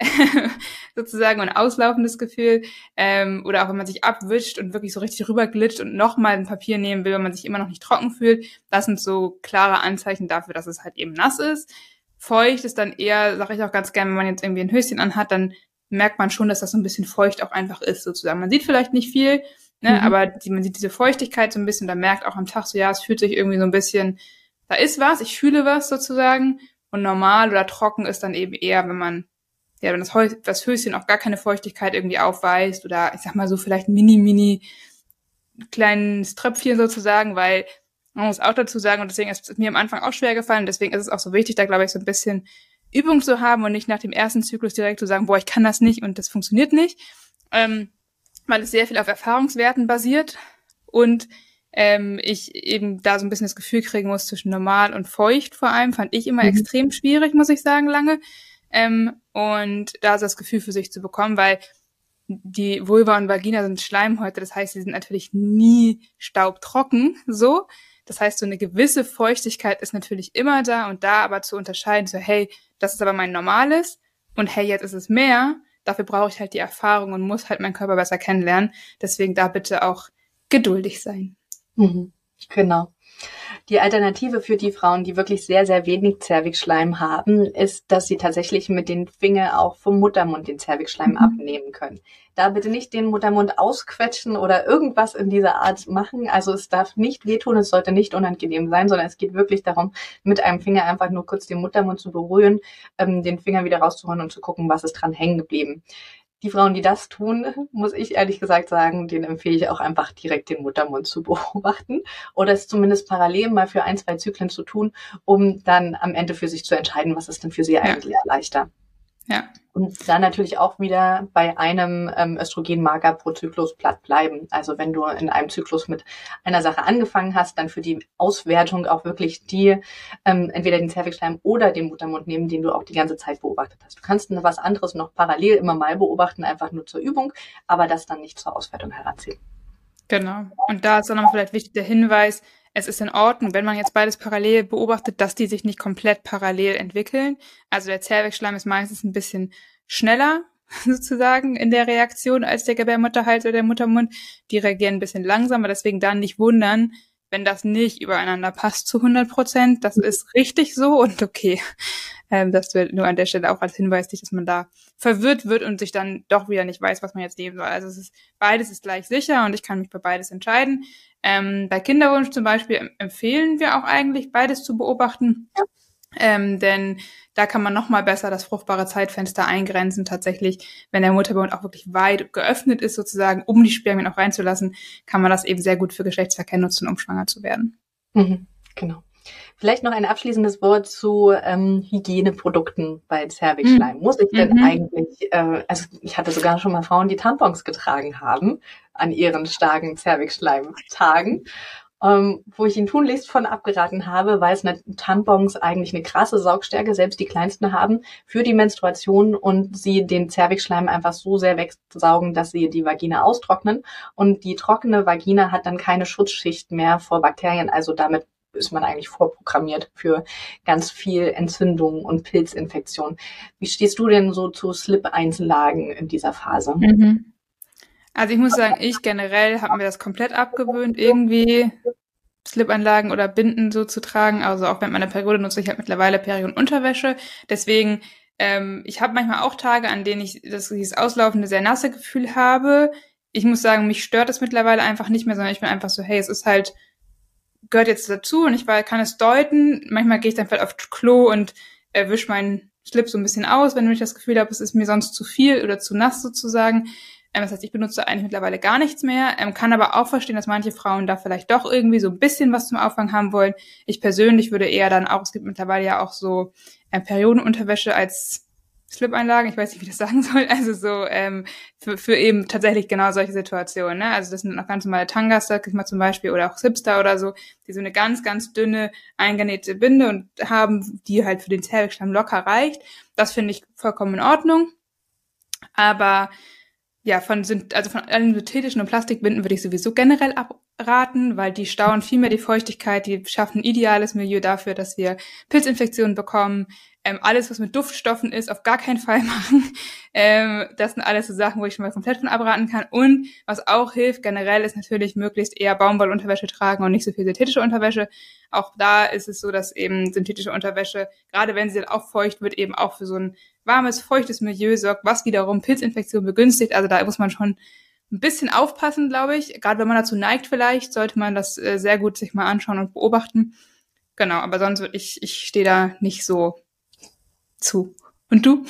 sozusagen und auslaufendes Gefühl. Ähm, oder auch wenn man sich abwischt und wirklich so richtig rüberglitscht und nochmal ein Papier nehmen will, wenn man sich immer noch nicht trocken fühlt. Das sind so klare Anzeichen dafür, dass es halt eben nass ist. Feucht ist dann eher, sage ich auch ganz gerne, wenn man jetzt irgendwie ein Höschen anhat, dann merkt man schon, dass das so ein bisschen feucht auch einfach ist sozusagen. Man sieht vielleicht nicht viel, Ne? Mhm. Aber die, man sieht diese Feuchtigkeit so ein bisschen, da merkt auch am Tag so, ja, es fühlt sich irgendwie so ein bisschen, da ist was, ich fühle was sozusagen. Und normal oder trocken ist dann eben eher, wenn man, ja, wenn das, Heu das Höschen auch gar keine Feuchtigkeit irgendwie aufweist oder ich sag mal so vielleicht mini, mini kleines Tröpfchen sozusagen, weil man muss auch dazu sagen, und deswegen ist es mir am Anfang auch schwer gefallen, deswegen ist es auch so wichtig, da glaube ich so ein bisschen Übung zu haben und nicht nach dem ersten Zyklus direkt zu sagen, boah, ich kann das nicht und das funktioniert nicht. Ähm, weil es sehr viel auf Erfahrungswerten basiert und ähm, ich eben da so ein bisschen das Gefühl kriegen muss zwischen normal und feucht vor allem, fand ich immer mhm. extrem schwierig, muss ich sagen, lange. Ähm, und da so das Gefühl für sich zu bekommen, weil die Vulva und Vagina sind Schleimhäute, das heißt, sie sind natürlich nie staubtrocken, so. Das heißt, so eine gewisse Feuchtigkeit ist natürlich immer da und da aber zu unterscheiden, so hey, das ist aber mein normales und hey, jetzt ist es mehr. Dafür brauche ich halt die Erfahrung und muss halt meinen Körper besser kennenlernen. Deswegen da bitte auch geduldig sein. Mhm, genau. Die Alternative für die Frauen, die wirklich sehr, sehr wenig Zervixschleim haben, ist, dass sie tatsächlich mit den Fingern auch vom Muttermund den Zervixschleim mhm. abnehmen können. Da bitte nicht den Muttermund ausquetschen oder irgendwas in dieser Art machen. Also es darf nicht wehtun, es sollte nicht unangenehm sein, sondern es geht wirklich darum, mit einem Finger einfach nur kurz den Muttermund zu berühren, ähm, den Finger wieder rauszuholen und zu gucken, was ist dran hängen geblieben die Frauen, die das tun, muss ich ehrlich gesagt sagen, denen empfehle ich auch einfach direkt den Muttermund zu beobachten oder es zumindest parallel mal für ein, zwei Zyklen zu tun, um dann am Ende für sich zu entscheiden, was ist denn für sie ja. eigentlich leichter. Ja. Und dann natürlich auch wieder bei einem ähm, Östrogenmarker pro Zyklus platt bleiben. Also wenn du in einem Zyklus mit einer Sache angefangen hast, dann für die Auswertung auch wirklich die ähm, entweder den Zervixschleim oder den Muttermund nehmen, den du auch die ganze Zeit beobachtet hast. Du kannst was anderes noch parallel immer mal beobachten, einfach nur zur Übung, aber das dann nicht zur Auswertung heranziehen. Genau. Und da ist dann noch vielleicht wichtig der Hinweis, es ist in Ordnung, wenn man jetzt beides parallel beobachtet, dass die sich nicht komplett parallel entwickeln. Also der Zervixschleim ist meistens ein bisschen schneller sozusagen in der Reaktion als der Gebärmutterhals oder der Muttermund. Die reagieren ein bisschen langsamer, deswegen dann nicht wundern, wenn das nicht übereinander passt zu 100 Prozent. Das ist richtig so und okay. Ähm, das wird nur an der Stelle auch als Hinweis, dass man da verwirrt wird und sich dann doch wieder nicht weiß, was man jetzt nehmen soll. Also es ist, beides ist gleich sicher und ich kann mich bei beides entscheiden. Ähm, bei Kinderwunsch zum Beispiel empfehlen wir auch eigentlich, beides zu beobachten. Ja. Ähm, denn da kann man noch mal besser das fruchtbare Zeitfenster eingrenzen. Tatsächlich, wenn der Mutterbund auch wirklich weit geöffnet ist, sozusagen, um die Spermien auch reinzulassen, kann man das eben sehr gut für Geschlechtsverkehr nutzen, um schwanger zu werden. Mhm, genau. Vielleicht noch ein abschließendes Wort zu ähm, Hygieneprodukten bei Zervixschleim. Mhm. Muss ich denn mhm. eigentlich, äh, also ich hatte sogar schon mal Frauen, die Tampons getragen haben an ihren starken Zervixschleim-Tagen, ähm, wo ich ihnen tunlichst von abgeraten habe, weil es Tampons eigentlich eine krasse Saugstärke, selbst die kleinsten haben, für die Menstruation und sie den Zervixschleim einfach so sehr wegsaugen, dass sie die Vagina austrocknen. Und die trockene Vagina hat dann keine Schutzschicht mehr vor Bakterien, also damit ist man eigentlich vorprogrammiert für ganz viel Entzündung und Pilzinfektion. Wie stehst du denn so zu Slip-Einlagen in dieser Phase? Mhm. Also ich muss sagen, ich generell habe mir das komplett abgewöhnt, irgendwie Slip-Anlagen oder Binden so zu tragen. Also auch während meiner Periode nutze ich halt mittlerweile Periodenunterwäsche. Deswegen, ähm, ich habe manchmal auch Tage, an denen ich das, dieses auslaufende, sehr nasse Gefühl habe. Ich muss sagen, mich stört es mittlerweile einfach nicht mehr, sondern ich bin einfach so, hey, es ist halt gehört jetzt dazu und ich kann es deuten. Manchmal gehe ich dann vielleicht auf Klo und äh, meinen Slip so ein bisschen aus, wenn ich das Gefühl habe, es ist mir sonst zu viel oder zu nass sozusagen. Ähm, das heißt, ich benutze eigentlich mittlerweile gar nichts mehr, ähm, kann aber auch verstehen, dass manche Frauen da vielleicht doch irgendwie so ein bisschen was zum Auffang haben wollen. Ich persönlich würde eher dann auch, es gibt mittlerweile ja auch so äh, Periodenunterwäsche als Slip-Einlagen, ich weiß nicht, wie das sagen soll, also so ähm, für, für eben tatsächlich genau solche Situationen. Ne? Also das sind noch ganz normale Tangas, sag ich mal zum Beispiel, oder auch Hipster oder so, die so eine ganz, ganz dünne eingenähte Binde und haben, die halt für den Zervixschleim locker reicht. Das finde ich vollkommen in Ordnung. Aber ja, von also von allen synthetischen und Plastikbinden würde ich sowieso generell abraten, weil die stauen viel mehr die Feuchtigkeit, die schaffen ein ideales Milieu dafür, dass wir Pilzinfektionen bekommen. Ähm, alles, was mit Duftstoffen ist, auf gar keinen Fall machen. Ähm, das sind alles so Sachen, wo ich schon mal komplett von abraten kann. Und was auch hilft, generell ist natürlich möglichst eher Baumwollunterwäsche tragen und nicht so viel synthetische Unterwäsche. Auch da ist es so, dass eben synthetische Unterwäsche, gerade wenn sie dann auch feucht wird, eben auch für so ein warmes, feuchtes Milieu sorgt, was wiederum Pilzinfektionen begünstigt. Also da muss man schon ein bisschen aufpassen, glaube ich. Gerade wenn man dazu neigt vielleicht, sollte man das äh, sehr gut sich mal anschauen und beobachten. Genau, aber sonst würde ich, ich stehe da nicht so zu. Und du?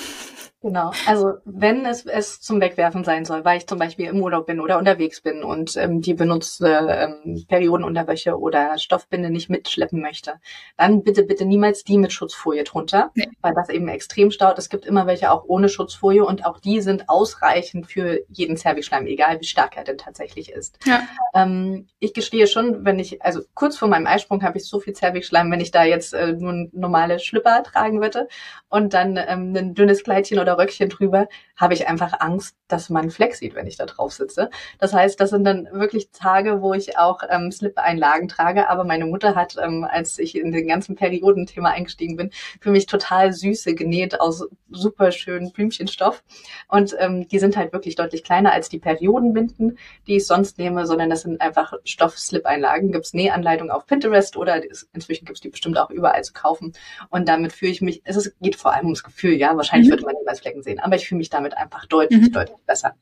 Genau. Also wenn es, es zum Wegwerfen sein soll, weil ich zum Beispiel im Urlaub bin oder unterwegs bin und ähm, die benutzte ähm, Periodenunterwäsche oder Stoffbinde nicht mitschleppen möchte, dann bitte, bitte niemals die mit Schutzfolie drunter, nee. weil das eben extrem staut. Es gibt immer welche auch ohne Schutzfolie und auch die sind ausreichend für jeden Zervixschleim, egal wie stark er denn tatsächlich ist. Ja. Ähm, ich gestehe schon, wenn ich, also kurz vor meinem Eisprung habe ich so viel Zervixschleim, wenn ich da jetzt äh, nur normale Schlipper tragen würde und dann ähm, ein dünnes Kleidchen oder Röckchen drüber, habe ich einfach Angst, dass man Fleck sieht, wenn ich da drauf sitze. Das heißt, das sind dann wirklich Tage, wo ich auch ähm, Slip-Einlagen trage. Aber meine Mutter hat, ähm, als ich in den ganzen Periodenthema eingestiegen bin, für mich total süße genäht aus super schönen Blümchenstoff. Und ähm, die sind halt wirklich deutlich kleiner als die Periodenbinden, die ich sonst nehme, sondern das sind einfach Stoff-Slip-Einlagen. Gibt es Nähanleitungen auf Pinterest oder inzwischen gibt es die bestimmt auch überall zu kaufen. Und damit fühle ich mich, es ist, geht vor allem ums Gefühl, ja. Wahrscheinlich mhm. würde man niemals Flecken sehen, aber ich fühle mich damit einfach deutlich, mhm. deutlich besser.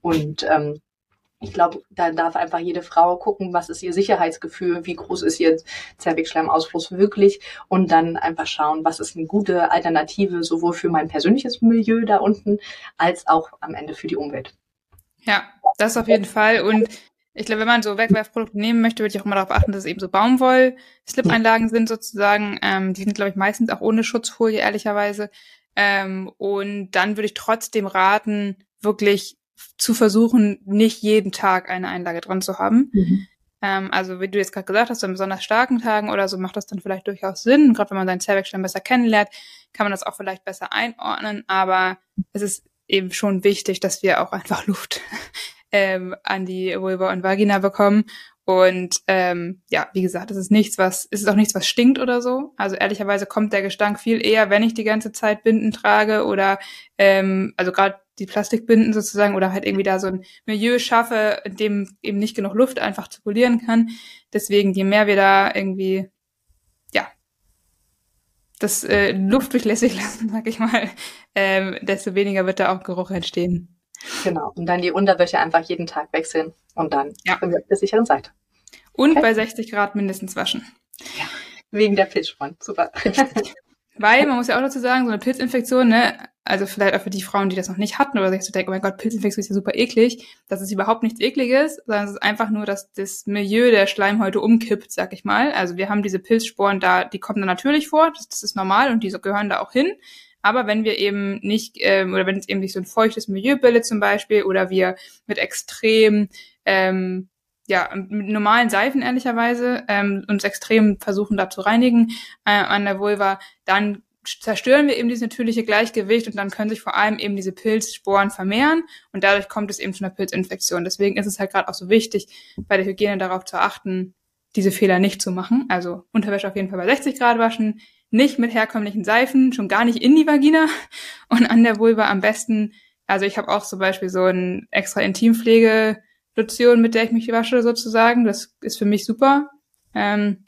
Und ähm, ich glaube, da darf einfach jede Frau gucken, was ist ihr Sicherheitsgefühl, wie groß ist ihr Zervixschleimausfluss wirklich und dann einfach schauen, was ist eine gute Alternative sowohl für mein persönliches Milieu da unten als auch am Ende für die Umwelt. Ja, das auf jeden Fall. Und ich glaube, wenn man so Wegwerfprodukte nehmen möchte, würde ich auch immer darauf achten, dass es eben so Baumwoll-Slip-Einlagen sind sozusagen. Ähm, die sind, glaube ich, meistens auch ohne Schutzfolie, ehrlicherweise. Ähm, und dann würde ich trotzdem raten, wirklich zu versuchen, nicht jeden Tag eine Einlage dran zu haben. Mhm. Ähm, also wie du jetzt gerade gesagt hast, an besonders starken Tagen oder so macht das dann vielleicht durchaus Sinn. Gerade wenn man seinen Zervixschleim besser kennenlernt, kann man das auch vielleicht besser einordnen. Aber es ist eben schon wichtig, dass wir auch einfach Luft ähm, an die Vulva und Vagina bekommen. Und ähm, ja, wie gesagt, es ist nichts, was, es ist auch nichts, was stinkt oder so. Also ehrlicherweise kommt der Gestank viel eher, wenn ich die ganze Zeit Binden trage oder ähm, also gerade die Plastikbinden sozusagen oder halt irgendwie da so ein Milieu schaffe, in dem eben nicht genug Luft einfach zirkulieren kann. Deswegen, je mehr wir da irgendwie, ja, das äh, Luft durchlässig lassen, sag ich mal, ähm, desto weniger wird da auch Geruch entstehen. Genau. Und dann die Unterwäsche einfach jeden Tag wechseln und dann ja. sind wir auf der sicheren Seite. Und okay. bei 60 Grad mindestens waschen. Ja. Wegen der Pilzsporn. Super. Weil, man muss ja auch dazu sagen, so eine Pilzinfektion, ne, also vielleicht auch für die Frauen, die das noch nicht hatten oder sich so denken, oh mein Gott, Pilzinfektion ist ja super eklig. Das ist überhaupt nichts ekliges, sondern es ist einfach nur, dass das Milieu der Schleimhäute umkippt, sag ich mal. Also wir haben diese Pilzsporen da, die kommen da natürlich vor, das, das ist normal und die gehören da auch hin. Aber wenn wir eben nicht, ähm, oder wenn es eben sich so ein feuchtes Milieu bildet zum Beispiel, oder wir mit extrem, ähm, ja, mit normalen Seifen ehrlicherweise ähm, uns extrem versuchen da zu reinigen äh, an der Vulva, dann zerstören wir eben dieses natürliche Gleichgewicht und dann können sich vor allem eben diese Pilzsporen vermehren und dadurch kommt es eben zu einer Pilzinfektion. Deswegen ist es halt gerade auch so wichtig, bei der Hygiene darauf zu achten, diese Fehler nicht zu machen. Also Unterwäsche auf jeden Fall bei 60 Grad waschen, nicht mit herkömmlichen Seifen, schon gar nicht in die Vagina und an der Vulva am besten. Also ich habe auch zum Beispiel so ein extra Intimpflegelotion, mit der ich mich wasche sozusagen. Das ist für mich super. Ähm,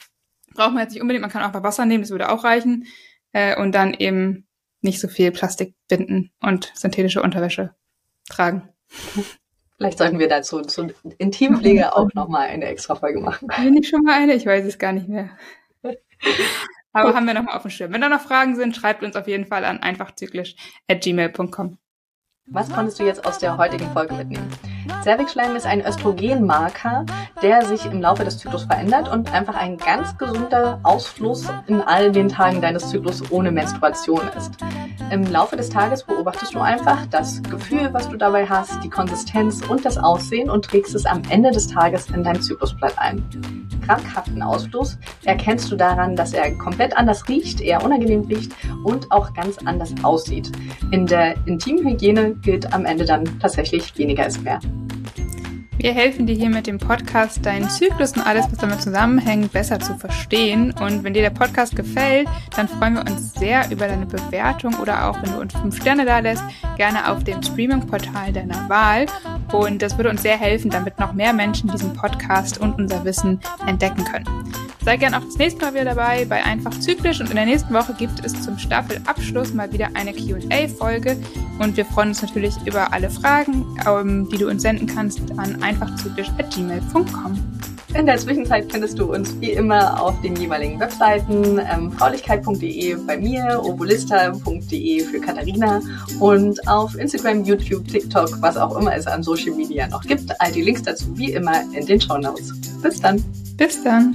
braucht man jetzt nicht unbedingt, man kann auch bei Wasser nehmen, das würde auch reichen. Äh, und dann eben nicht so viel Plastik binden und synthetische Unterwäsche tragen. Vielleicht sollten wir dazu zu Intimpflege auch nochmal eine extra Folge machen. Bin ich schon mal eine? Ich weiß es gar nicht mehr. Aber haben wir nochmal auf dem Schirm. Wenn da noch Fragen sind, schreibt uns auf jeden Fall an einfachzyklisch.gmail.com. Was konntest du jetzt aus der heutigen Folge mitnehmen? Cervixschleim ist ein Östrogenmarker, der sich im Laufe des Zyklus verändert und einfach ein ganz gesunder Ausfluss in all den Tagen deines Zyklus ohne Menstruation ist. Im Laufe des Tages beobachtest du einfach das Gefühl, was du dabei hast, die Konsistenz und das Aussehen und trägst es am Ende des Tages in dein Zyklusblatt ein. Krankhaften Ausfluss erkennst du daran, dass er komplett anders riecht, eher unangenehm riecht und auch ganz anders aussieht. In der Intimhygiene gilt am Ende dann tatsächlich weniger ist mehr. Wir helfen dir hier mit dem Podcast, deinen Zyklus und alles, was damit zusammenhängt, besser zu verstehen. Und wenn dir der Podcast gefällt, dann freuen wir uns sehr über deine Bewertung oder auch, wenn du uns fünf Sterne da lässt, gerne auf dem Streaming-Portal deiner Wahl. Und das würde uns sehr helfen, damit noch mehr Menschen diesen Podcast und unser Wissen entdecken können. Sei gerne auch das nächste Mal wieder dabei bei Einfach Zyklisch und in der nächsten Woche gibt es zum Staffelabschluss mal wieder eine QA-Folge und wir freuen uns natürlich über alle Fragen, ähm, die du uns senden kannst an einfachzyklisch.gmail.com. In der Zwischenzeit findest du uns wie immer auf den jeweiligen Webseiten ähm, fraulichkeit.de bei mir, obolista.de für Katharina und auf Instagram, YouTube, TikTok, was auch immer es an Social Media noch gibt. All die Links dazu wie immer in den Show Notes. Bis dann. Bis dann.